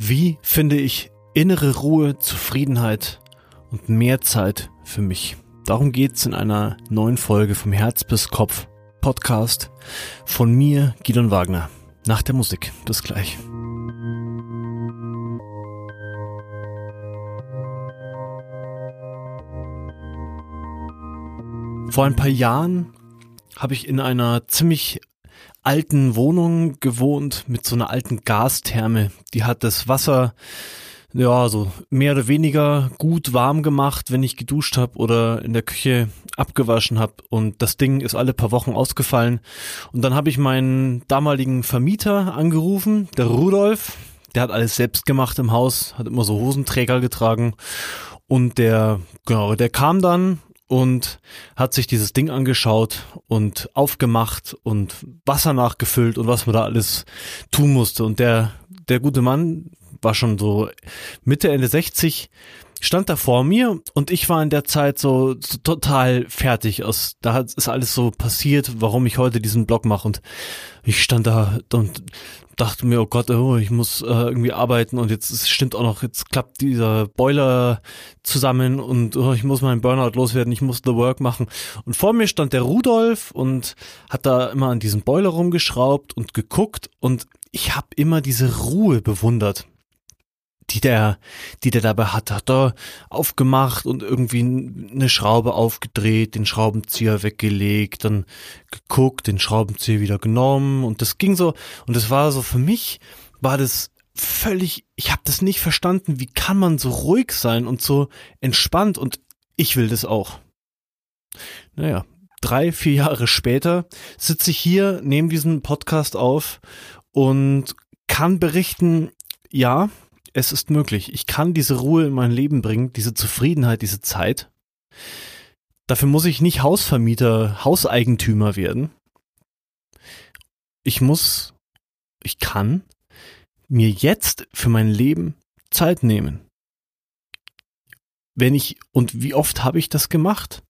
Wie finde ich innere Ruhe, Zufriedenheit und mehr Zeit für mich? Darum geht's in einer neuen Folge vom Herz bis Kopf Podcast von mir, Gidon Wagner. Nach der Musik. Bis gleich. Vor ein paar Jahren habe ich in einer ziemlich alten Wohnung gewohnt mit so einer alten Gastherme. Die hat das Wasser ja so mehr oder weniger gut warm gemacht, wenn ich geduscht habe oder in der Küche abgewaschen habe und das Ding ist alle paar Wochen ausgefallen. Und dann habe ich meinen damaligen Vermieter angerufen, der Rudolf, der hat alles selbst gemacht im Haus, hat immer so Hosenträger getragen. Und der genau, der kam dann und hat sich dieses Ding angeschaut und aufgemacht und Wasser nachgefüllt und was man da alles tun musste. Und der, der gute Mann war schon so Mitte, Ende 60, stand da vor mir und ich war in der Zeit so, so total fertig. Aus, da hat, ist alles so passiert, warum ich heute diesen Blog mache. Und ich stand da und dachte mir, oh Gott, oh, ich muss äh, irgendwie arbeiten und jetzt es stimmt auch noch, jetzt klappt dieser Boiler zusammen und oh, ich muss meinen Burnout loswerden, ich muss The Work machen. Und vor mir stand der Rudolf und hat da immer an diesem Boiler rumgeschraubt und geguckt und ich habe immer diese Ruhe bewundert die der, die der dabei hat, hat er aufgemacht und irgendwie eine Schraube aufgedreht, den Schraubenzieher weggelegt, dann geguckt, den Schraubenzieher wieder genommen und das ging so und das war so für mich war das völlig, ich habe das nicht verstanden, wie kann man so ruhig sein und so entspannt und ich will das auch. Naja, drei, vier Jahre später sitze ich hier, nehme diesen Podcast auf und kann berichten, ja, es ist möglich. Ich kann diese Ruhe in mein Leben bringen, diese Zufriedenheit, diese Zeit. Dafür muss ich nicht Hausvermieter, Hauseigentümer werden. Ich muss, ich kann mir jetzt für mein Leben Zeit nehmen. Wenn ich, und wie oft habe ich das gemacht?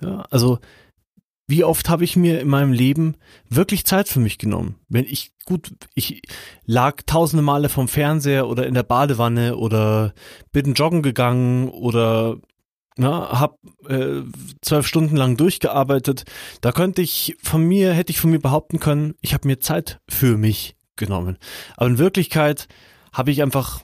Ja, also wie oft habe ich mir in meinem Leben wirklich Zeit für mich genommen? Wenn ich gut, ich lag tausende Male vom Fernseher oder in der Badewanne oder bin joggen gegangen oder na, hab äh, zwölf Stunden lang durchgearbeitet. Da könnte ich von mir, hätte ich von mir behaupten können, ich habe mir Zeit für mich genommen. Aber in Wirklichkeit habe ich einfach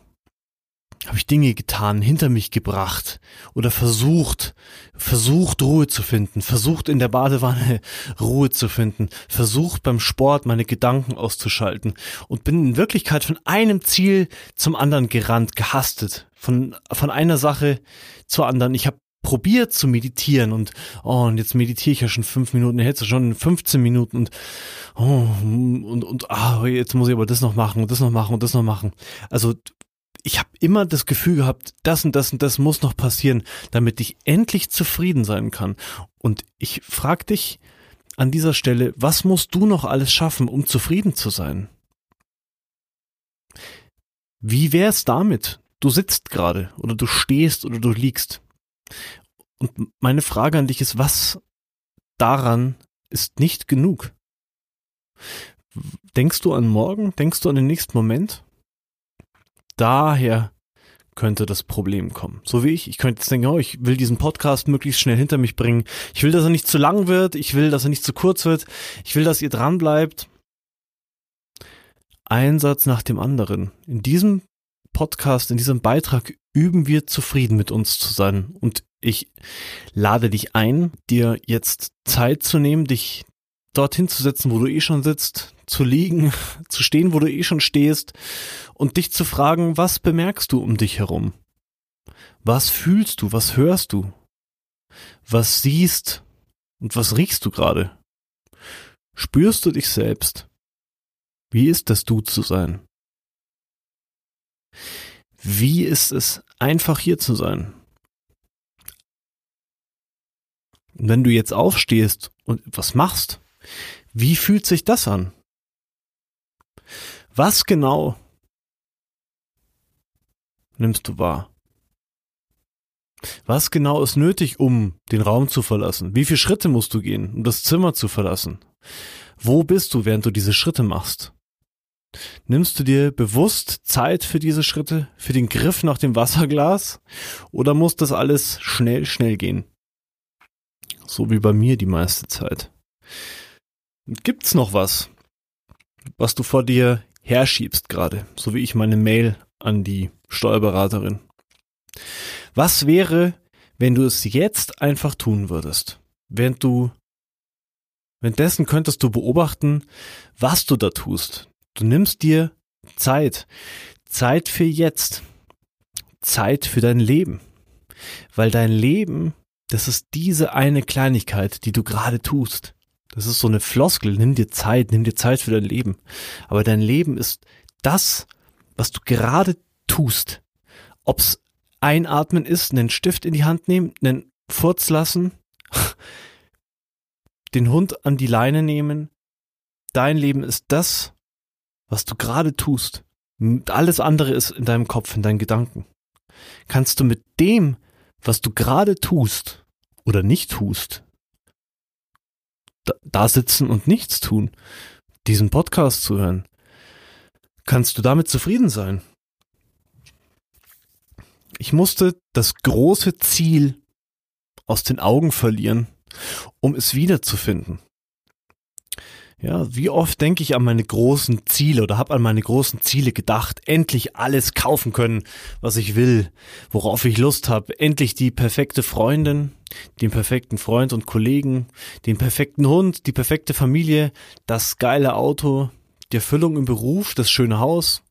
habe ich Dinge getan, hinter mich gebracht oder versucht, versucht Ruhe zu finden, versucht in der Badewanne Ruhe zu finden, versucht beim Sport meine Gedanken auszuschalten und bin in Wirklichkeit von einem Ziel zum anderen gerannt, gehastet, von, von einer Sache zur anderen. Ich habe probiert zu meditieren und oh und jetzt meditiere ich ja schon fünf Minuten, jetzt schon 15 Minuten und oh und und ah jetzt muss ich aber das noch machen und das noch machen und das noch machen. Also ich habe immer das Gefühl gehabt, das und das und das muss noch passieren, damit ich endlich zufrieden sein kann. Und ich frage dich an dieser Stelle, was musst du noch alles schaffen, um zufrieden zu sein? Wie wär's damit? Du sitzt gerade oder du stehst oder du liegst. Und meine Frage an dich ist, was daran ist nicht genug? Denkst du an morgen? Denkst du an den nächsten Moment? Daher könnte das Problem kommen. So wie ich. Ich könnte jetzt denken, oh, ich will diesen Podcast möglichst schnell hinter mich bringen. Ich will, dass er nicht zu lang wird. Ich will, dass er nicht zu kurz wird. Ich will, dass ihr dran bleibt. Ein Satz nach dem anderen. In diesem Podcast, in diesem Beitrag üben wir zufrieden mit uns zu sein. Und ich lade dich ein, dir jetzt Zeit zu nehmen, dich dorthin zu setzen, wo du eh schon sitzt, zu liegen, zu stehen, wo du eh schon stehst und dich zu fragen, was bemerkst du um dich herum? Was fühlst du? Was hörst du? Was siehst und was riechst du gerade? Spürst du dich selbst? Wie ist es, du zu sein? Wie ist es, einfach hier zu sein? wenn du jetzt aufstehst und was machst, wie fühlt sich das an? Was genau nimmst du wahr? Was genau ist nötig, um den Raum zu verlassen? Wie viele Schritte musst du gehen, um das Zimmer zu verlassen? Wo bist du, während du diese Schritte machst? Nimmst du dir bewusst Zeit für diese Schritte, für den Griff nach dem Wasserglas oder muss das alles schnell, schnell gehen? So wie bei mir die meiste Zeit. Gibt's noch was, was du vor dir herschiebst gerade, so wie ich meine Mail an die Steuerberaterin? Was wäre, wenn du es jetzt einfach tun würdest? Während du Währenddessen könntest du beobachten, was du da tust. Du nimmst dir Zeit. Zeit für jetzt. Zeit für dein Leben. Weil dein Leben, das ist diese eine Kleinigkeit, die du gerade tust. Das ist so eine Floskel. Nimm dir Zeit, nimm dir Zeit für dein Leben. Aber dein Leben ist das, was du gerade tust. Ob's einatmen ist, einen Stift in die Hand nehmen, einen Furz lassen, den Hund an die Leine nehmen. Dein Leben ist das, was du gerade tust. Alles andere ist in deinem Kopf, in deinen Gedanken. Kannst du mit dem, was du gerade tust oder nicht tust, da, sitzen und nichts tun, diesen Podcast zu hören, kannst du damit zufrieden sein? Ich musste das große Ziel aus den Augen verlieren, um es wiederzufinden. Ja, wie oft denke ich an meine großen Ziele oder habe an meine großen Ziele gedacht, endlich alles kaufen können, was ich will, worauf ich Lust habe, endlich die perfekte Freundin, den perfekten Freund und Kollegen, den perfekten Hund, die perfekte Familie, das geile Auto, die Erfüllung im Beruf, das schöne Haus,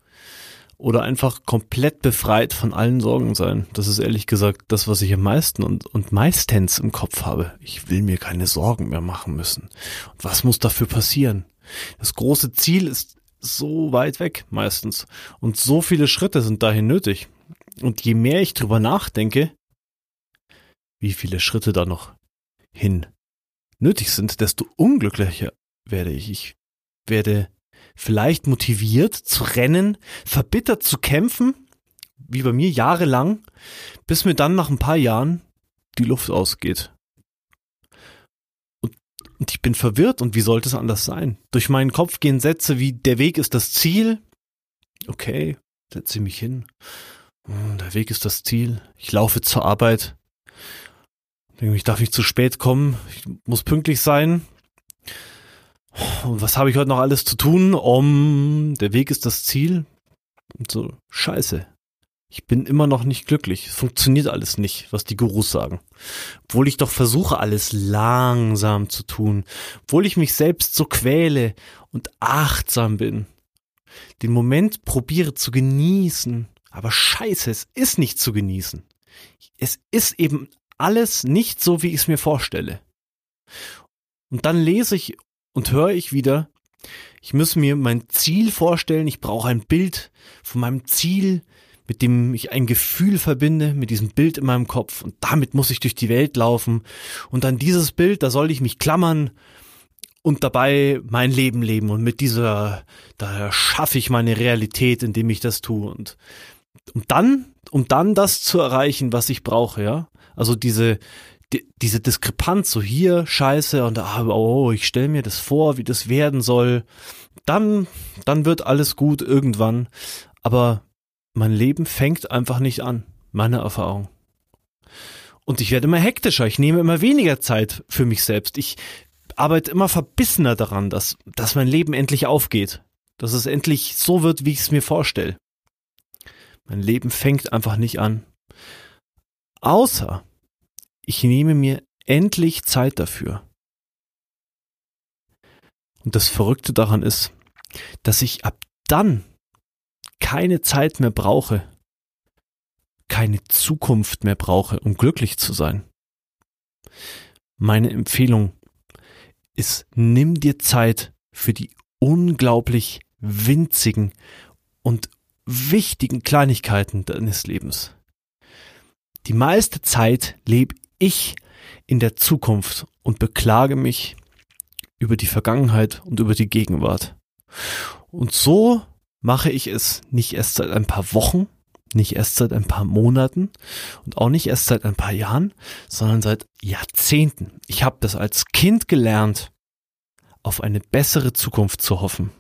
oder einfach komplett befreit von allen Sorgen sein. Das ist ehrlich gesagt das, was ich am meisten und, und meistens im Kopf habe. Ich will mir keine Sorgen mehr machen müssen. Und was muss dafür passieren? Das große Ziel ist so weit weg meistens. Und so viele Schritte sind dahin nötig. Und je mehr ich drüber nachdenke, wie viele Schritte da noch hin nötig sind, desto unglücklicher werde ich. Ich werde vielleicht motiviert zu rennen, verbittert zu kämpfen, wie bei mir jahrelang, bis mir dann nach ein paar Jahren die Luft ausgeht. Und, und ich bin verwirrt und wie sollte es anders sein? Durch meinen Kopf gehen Sätze wie der Weg ist das Ziel. Okay, setze mich hin. Hm, der Weg ist das Ziel. Ich laufe zur Arbeit. Ich darf nicht zu spät kommen. Ich muss pünktlich sein. Und was habe ich heute noch alles zu tun? Um, der Weg ist das Ziel. Und so, scheiße. Ich bin immer noch nicht glücklich. Es funktioniert alles nicht, was die Gurus sagen. Obwohl ich doch versuche, alles langsam zu tun. Obwohl ich mich selbst so quäle und achtsam bin. Den Moment probiere zu genießen. Aber scheiße, es ist nicht zu genießen. Es ist eben alles nicht so, wie ich es mir vorstelle. Und dann lese ich und höre ich wieder, ich muss mir mein Ziel vorstellen, ich brauche ein Bild von meinem Ziel, mit dem ich ein Gefühl verbinde, mit diesem Bild in meinem Kopf. Und damit muss ich durch die Welt laufen. Und an dieses Bild, da soll ich mich klammern und dabei mein Leben leben. Und mit dieser, da schaffe ich meine Realität, indem ich das tue. Und um dann, um dann das zu erreichen, was ich brauche, ja, also diese, die, diese Diskrepanz, so hier Scheiße und ah, oh, ich stelle mir das vor, wie das werden soll, dann, dann wird alles gut irgendwann. Aber mein Leben fängt einfach nicht an, meine Erfahrung. Und ich werde immer hektischer, ich nehme immer weniger Zeit für mich selbst. Ich arbeite immer verbissener daran, dass, dass mein Leben endlich aufgeht. Dass es endlich so wird, wie ich es mir vorstelle. Mein Leben fängt einfach nicht an. Außer ich nehme mir endlich Zeit dafür. Und das Verrückte daran ist, dass ich ab dann keine Zeit mehr brauche, keine Zukunft mehr brauche, um glücklich zu sein. Meine Empfehlung ist, nimm dir Zeit für die unglaublich winzigen und wichtigen Kleinigkeiten deines Lebens. Die meiste Zeit lebe ich in der Zukunft und beklage mich über die Vergangenheit und über die Gegenwart. Und so mache ich es nicht erst seit ein paar Wochen, nicht erst seit ein paar Monaten und auch nicht erst seit ein paar Jahren, sondern seit Jahrzehnten. Ich habe das als Kind gelernt, auf eine bessere Zukunft zu hoffen.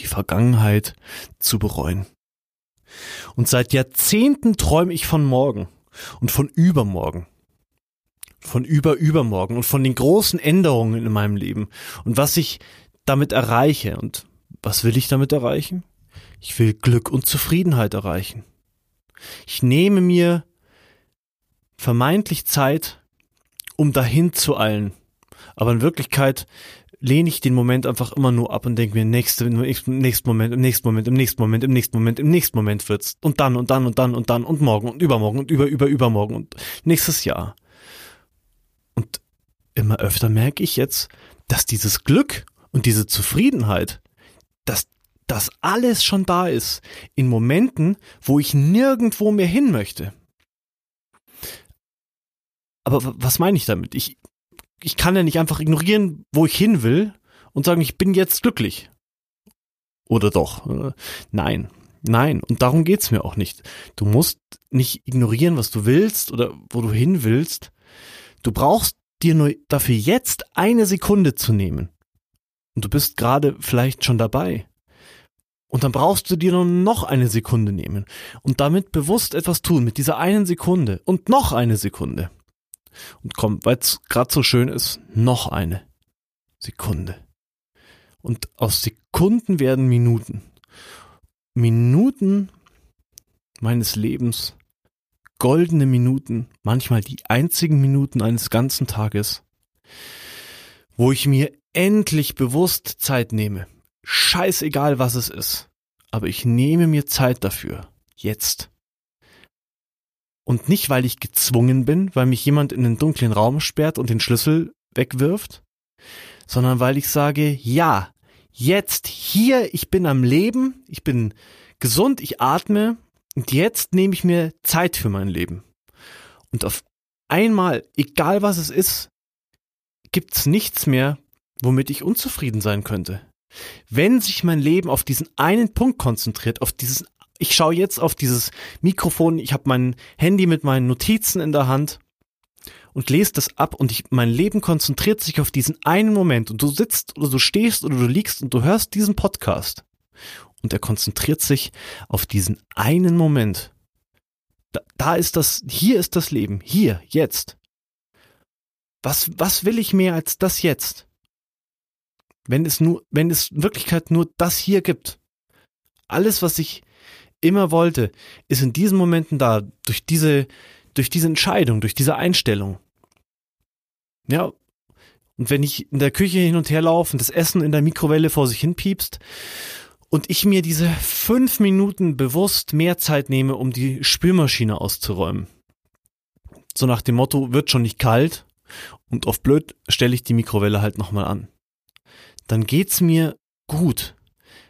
die Vergangenheit zu bereuen. Und seit Jahrzehnten träume ich von morgen und von übermorgen. Von über übermorgen und von den großen Änderungen in meinem Leben und was ich damit erreiche. Und was will ich damit erreichen? Ich will Glück und Zufriedenheit erreichen. Ich nehme mir vermeintlich Zeit, um dahin zu eilen. Aber in Wirklichkeit lehne ich den Moment einfach immer nur ab und denke mir, nächste, im nächsten Moment, im nächsten Moment, im nächsten Moment, im nächsten Moment, im nächsten Moment wird's. Und dann und dann und dann und dann und morgen und übermorgen und über, über, übermorgen und nächstes Jahr. Und immer öfter merke ich jetzt, dass dieses Glück und diese Zufriedenheit, dass das alles schon da ist in Momenten, wo ich nirgendwo mehr hin möchte. Aber was meine ich damit? Ich, ich kann ja nicht einfach ignorieren, wo ich hin will und sagen, ich bin jetzt glücklich. Oder doch? Nein, nein. Und darum geht's mir auch nicht. Du musst nicht ignorieren, was du willst oder wo du hin willst. Du brauchst dir nur dafür jetzt eine Sekunde zu nehmen. Und du bist gerade vielleicht schon dabei. Und dann brauchst du dir nur noch eine Sekunde nehmen und damit bewusst etwas tun mit dieser einen Sekunde und noch eine Sekunde. Und komm, weil es gerade so schön ist, noch eine Sekunde. Und aus Sekunden werden Minuten. Minuten meines Lebens, goldene Minuten, manchmal die einzigen Minuten eines ganzen Tages, wo ich mir endlich bewusst Zeit nehme. Scheißegal, was es ist. Aber ich nehme mir Zeit dafür. Jetzt. Und nicht, weil ich gezwungen bin, weil mich jemand in den dunklen Raum sperrt und den Schlüssel wegwirft, sondern weil ich sage, ja, jetzt, hier, ich bin am Leben, ich bin gesund, ich atme und jetzt nehme ich mir Zeit für mein Leben. Und auf einmal, egal was es ist, gibt's nichts mehr, womit ich unzufrieden sein könnte. Wenn sich mein Leben auf diesen einen Punkt konzentriert, auf diesen ich schaue jetzt auf dieses Mikrofon, ich habe mein Handy mit meinen Notizen in der Hand und lese das ab und ich, mein Leben konzentriert sich auf diesen einen Moment und du sitzt oder du stehst oder du liegst und du hörst diesen Podcast und er konzentriert sich auf diesen einen Moment. Da, da ist das, hier ist das Leben, hier, jetzt. Was, was will ich mehr als das jetzt? Wenn es nur, wenn es in Wirklichkeit nur das hier gibt. Alles, was ich immer wollte, ist in diesen Momenten da, durch diese, durch diese Entscheidung, durch diese Einstellung. Ja. Und wenn ich in der Küche hin und her laufe und das Essen in der Mikrowelle vor sich hin piepst und ich mir diese fünf Minuten bewusst mehr Zeit nehme, um die Spülmaschine auszuräumen. So nach dem Motto, wird schon nicht kalt und auf blöd stelle ich die Mikrowelle halt nochmal an. Dann geht's mir gut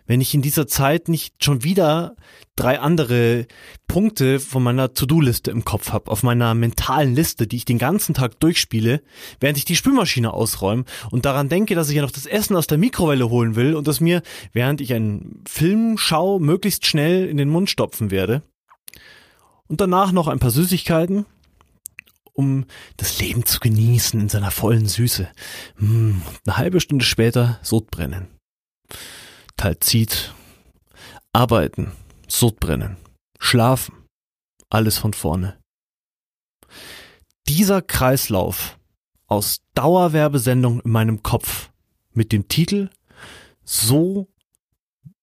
wenn ich in dieser Zeit nicht schon wieder drei andere Punkte von meiner To-Do-Liste im Kopf habe, auf meiner mentalen Liste, die ich den ganzen Tag durchspiele, während ich die Spülmaschine ausräume und daran denke, dass ich ja noch das Essen aus der Mikrowelle holen will und das mir, während ich einen Film schaue, möglichst schnell in den Mund stopfen werde. Und danach noch ein paar Süßigkeiten, um das Leben zu genießen in seiner vollen Süße. Hm, eine halbe Stunde später Sodbrennen. Talzit, arbeiten, Sodbrennen, schlafen, alles von vorne. Dieser Kreislauf aus Dauerwerbesendung in meinem Kopf mit dem Titel So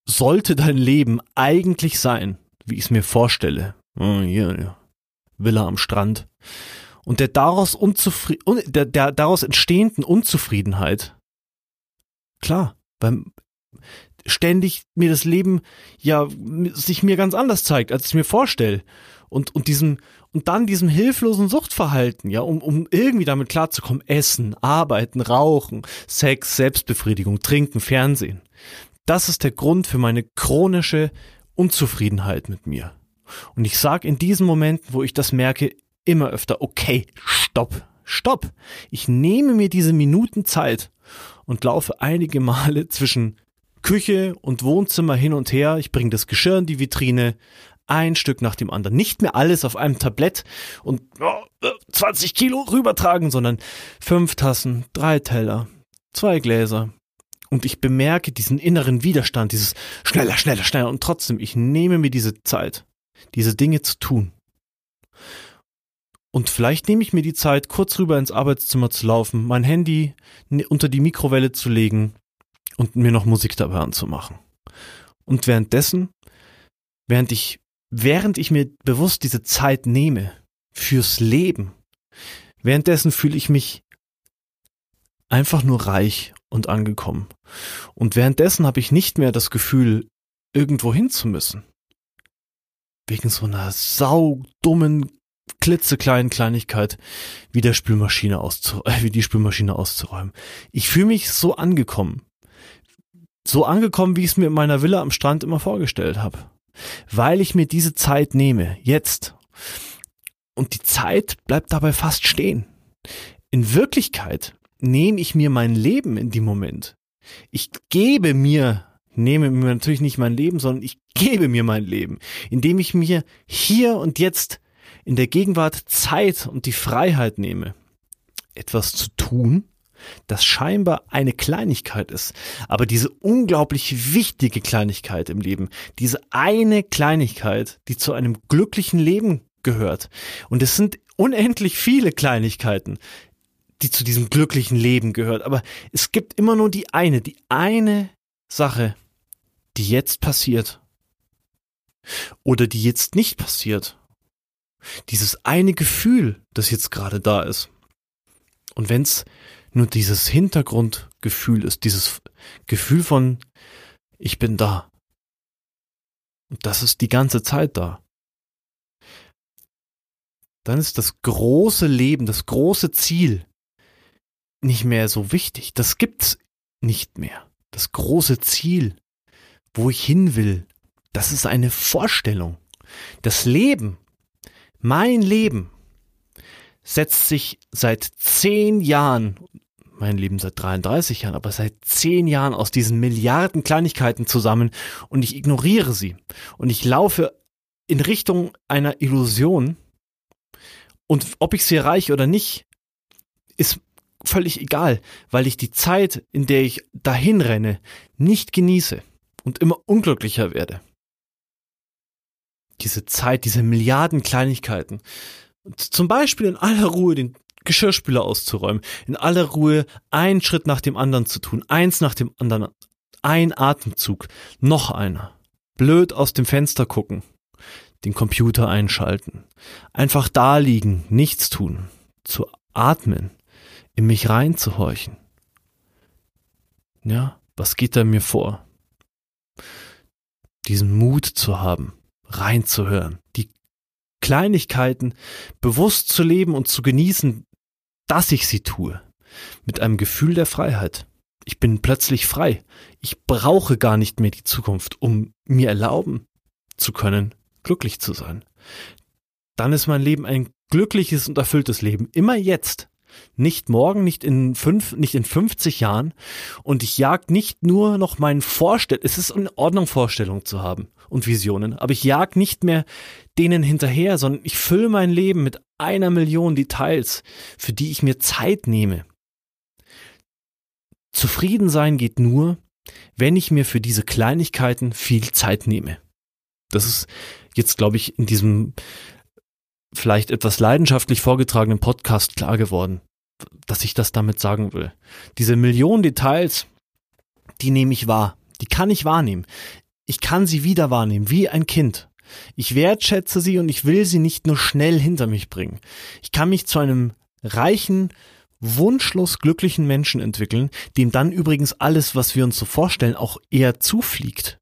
sollte dein Leben eigentlich sein, wie ich es mir vorstelle. Ja. Villa am Strand. Und der daraus, unzufri der, der daraus entstehenden Unzufriedenheit. Klar, beim ständig mir das Leben ja sich mir ganz anders zeigt, als ich mir vorstelle. Und, und diesem, und dann diesem hilflosen Suchtverhalten, ja, um, um irgendwie damit klarzukommen, essen, arbeiten, rauchen, Sex, Selbstbefriedigung, trinken, Fernsehen. Das ist der Grund für meine chronische Unzufriedenheit mit mir. Und ich sage in diesen Momenten, wo ich das merke, immer öfter, okay, stopp, stopp. Ich nehme mir diese Minuten Zeit und laufe einige Male zwischen Küche und Wohnzimmer hin und her. Ich bringe das Geschirr in die Vitrine, ein Stück nach dem anderen. Nicht mehr alles auf einem Tablett und oh, 20 Kilo rübertragen, sondern fünf Tassen, drei Teller, zwei Gläser, Und ich bemerke diesen inneren Widerstand, dieses schneller, schneller, schneller. Und trotzdem, ich nehme mir diese Zeit, diese Dinge zu tun. Und vielleicht nehme ich mir die Zeit, kurz rüber ins Arbeitszimmer zu laufen, mein Handy unter die Mikrowelle zu legen und mir noch Musik dabei anzumachen. Und währenddessen, während ich, während ich mir bewusst diese Zeit nehme fürs Leben, währenddessen fühle ich mich einfach nur reich und angekommen. Und währenddessen habe ich nicht mehr das Gefühl, irgendwo hin zu müssen. Wegen so einer saudummen, klitzekleinen Kleinigkeit wie der Spülmaschine auszu äh, wie die Spülmaschine auszuräumen. Ich fühle mich so angekommen. So angekommen, wie ich es mir in meiner Villa am Strand immer vorgestellt habe. Weil ich mir diese Zeit nehme, jetzt. Und die Zeit bleibt dabei fast stehen. In Wirklichkeit nehme ich mir mein Leben in dem Moment. Ich gebe mir, nehme mir natürlich nicht mein Leben, sondern ich gebe mir mein Leben, indem ich mir hier und jetzt in der Gegenwart Zeit und die Freiheit nehme, etwas zu tun, das scheinbar eine Kleinigkeit ist, aber diese unglaublich wichtige Kleinigkeit im Leben, diese eine Kleinigkeit, die zu einem glücklichen Leben gehört. Und es sind unendlich viele Kleinigkeiten, die zu diesem glücklichen Leben gehört. Aber es gibt immer nur die eine, die eine Sache, die jetzt passiert. Oder die jetzt nicht passiert. Dieses eine Gefühl, das jetzt gerade da ist. Und wenn es nur dieses Hintergrundgefühl ist, dieses Gefühl von, ich bin da. Und das ist die ganze Zeit da. Dann ist das große Leben, das große Ziel nicht mehr so wichtig. Das gibt's nicht mehr. Das große Ziel, wo ich hin will, das ist eine Vorstellung. Das Leben, mein Leben, setzt sich seit zehn Jahren, mein Leben seit 33 Jahren, aber seit zehn Jahren aus diesen Milliarden Kleinigkeiten zusammen und ich ignoriere sie. Und ich laufe in Richtung einer Illusion. Und ob ich sie erreiche oder nicht, ist völlig egal, weil ich die Zeit, in der ich dahin renne, nicht genieße und immer unglücklicher werde. Diese Zeit, diese Milliarden Kleinigkeiten. Zum Beispiel in aller Ruhe den Geschirrspüler auszuräumen, in aller Ruhe einen Schritt nach dem anderen zu tun, eins nach dem anderen, ein Atemzug, noch einer. Blöd aus dem Fenster gucken, den Computer einschalten, einfach da liegen, nichts tun, zu atmen, in mich reinzuhorchen. Ja, was geht da mir vor? Diesen Mut zu haben, reinzuhören, die Kleinigkeiten bewusst zu leben und zu genießen, dass ich sie tue, mit einem Gefühl der Freiheit. Ich bin plötzlich frei. Ich brauche gar nicht mehr die Zukunft, um mir erlauben zu können, glücklich zu sein. Dann ist mein Leben ein glückliches und erfülltes Leben. Immer jetzt. Nicht morgen, nicht in fünf, nicht in 50 Jahren. Und ich jag nicht nur noch meinen Vorstellungen. Es ist in Ordnung, Vorstellungen zu haben und Visionen. Aber ich jag nicht mehr denen hinterher, sondern ich fülle mein Leben mit einer Million Details, für die ich mir Zeit nehme. Zufrieden sein geht nur, wenn ich mir für diese Kleinigkeiten viel Zeit nehme. Das ist jetzt, glaube ich, in diesem vielleicht etwas leidenschaftlich vorgetragenen Podcast klar geworden, dass ich das damit sagen will. Diese Millionen Details, die nehme ich wahr. Die kann ich wahrnehmen. Ich kann sie wieder wahrnehmen, wie ein Kind. Ich wertschätze sie und ich will sie nicht nur schnell hinter mich bringen. Ich kann mich zu einem reichen, wunschlos glücklichen Menschen entwickeln, dem dann übrigens alles, was wir uns so vorstellen, auch eher zufliegt.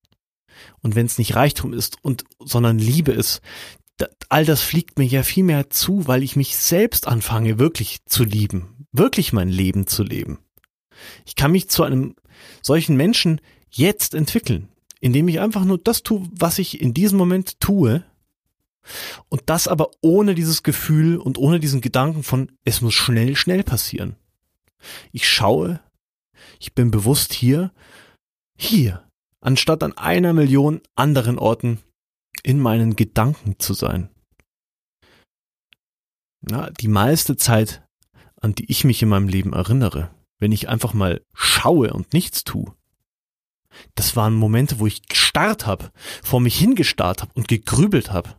Und wenn es nicht Reichtum ist und sondern Liebe ist, all das fliegt mir ja viel mehr zu, weil ich mich selbst anfange wirklich zu lieben, wirklich mein Leben zu leben. Ich kann mich zu einem solchen Menschen jetzt entwickeln, indem ich einfach nur das tue, was ich in diesem Moment tue. Und das aber ohne dieses Gefühl und ohne diesen Gedanken von, es muss schnell, schnell passieren. Ich schaue, ich bin bewusst hier, hier, anstatt an einer Million anderen Orten in meinen Gedanken zu sein. Ja, die meiste Zeit, an die ich mich in meinem Leben erinnere, wenn ich einfach mal schaue und nichts tue, das waren Momente, wo ich gestarrt habe, vor mich hingestarrt habe und gegrübelt habe.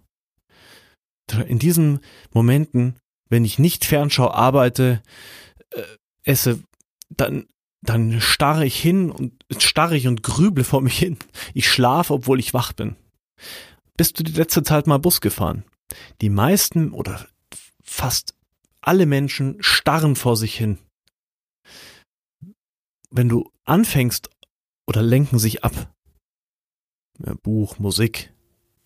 In diesen Momenten, wenn ich nicht Fernschau arbeite, äh, esse, dann dann starre ich hin und starre ich und grüble vor mich hin. Ich schlafe, obwohl ich wach bin. Bist du die letzte Zeit mal Bus gefahren? Die meisten oder fast alle Menschen starren vor sich hin. Wenn du anfängst oder lenken sich ab. Ja, Buch, Musik.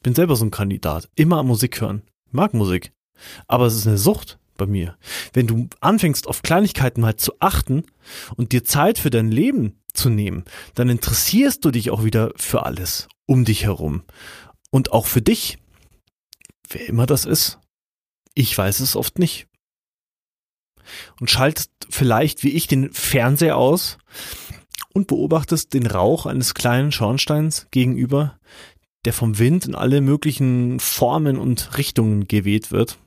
Bin selber so ein Kandidat. Immer Musik hören. Mag Musik. Aber es ist eine Sucht bei mir. Wenn du anfängst, auf Kleinigkeiten mal zu achten und dir Zeit für dein Leben zu nehmen, dann interessierst du dich auch wieder für alles um dich herum. Und auch für dich. Wer immer das ist. Ich weiß es oft nicht. Und schaltest vielleicht wie ich den Fernseher aus und beobachtest den Rauch eines kleinen Schornsteins gegenüber, der vom Wind in alle möglichen Formen und Richtungen geweht wird.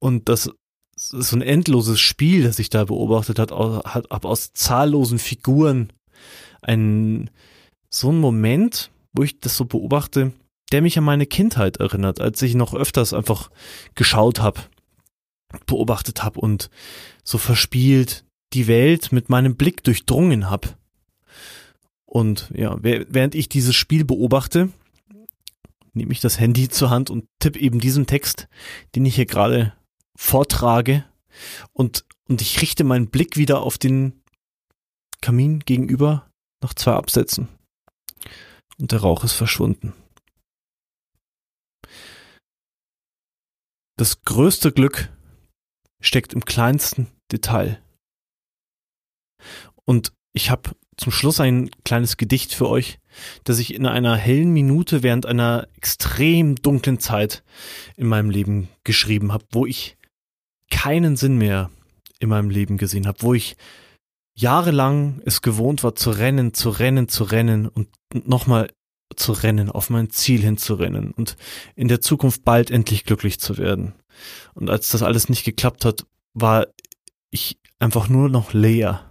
Und das ist so ein endloses Spiel, das ich da beobachtet hat, hat ab aus zahllosen Figuren ein so ein Moment, wo ich das so beobachte, der mich an meine Kindheit erinnert, als ich noch öfters einfach geschaut habe, beobachtet habe und so verspielt die Welt mit meinem Blick durchdrungen habe. Und ja, während ich dieses Spiel beobachte, nehme ich das Handy zur Hand und tippe eben diesen Text, den ich hier gerade vortrage und, und ich richte meinen Blick wieder auf den Kamin gegenüber nach zwei Absätzen. Und der Rauch ist verschwunden. Das größte Glück steckt im kleinsten Detail. Und ich habe zum Schluss ein kleines Gedicht für euch, das ich in einer hellen Minute während einer extrem dunklen Zeit in meinem Leben geschrieben habe, wo ich keinen Sinn mehr in meinem Leben gesehen habe, wo ich jahrelang es gewohnt war zu rennen, zu rennen, zu rennen und nochmal zu rennen, auf mein Ziel hinzurennen und in der Zukunft bald endlich glücklich zu werden. Und als das alles nicht geklappt hat, war ich einfach nur noch leer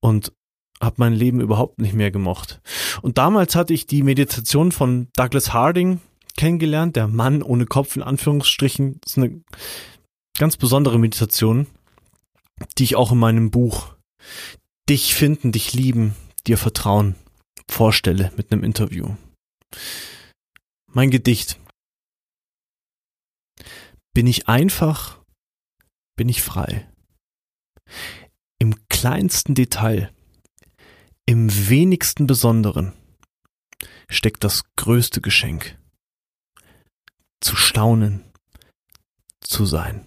und habe mein Leben überhaupt nicht mehr gemocht. Und damals hatte ich die Meditation von Douglas Harding kennengelernt, der Mann ohne Kopf in Anführungsstrichen. Das ist eine ganz besondere Meditation, die ich auch in meinem Buch Dich finden, dich lieben, dir vertrauen vorstelle mit einem Interview. Mein Gedicht. Bin ich einfach, bin ich frei. Kleinsten Detail, im wenigsten Besonderen steckt das größte Geschenk. Zu staunen, zu sein.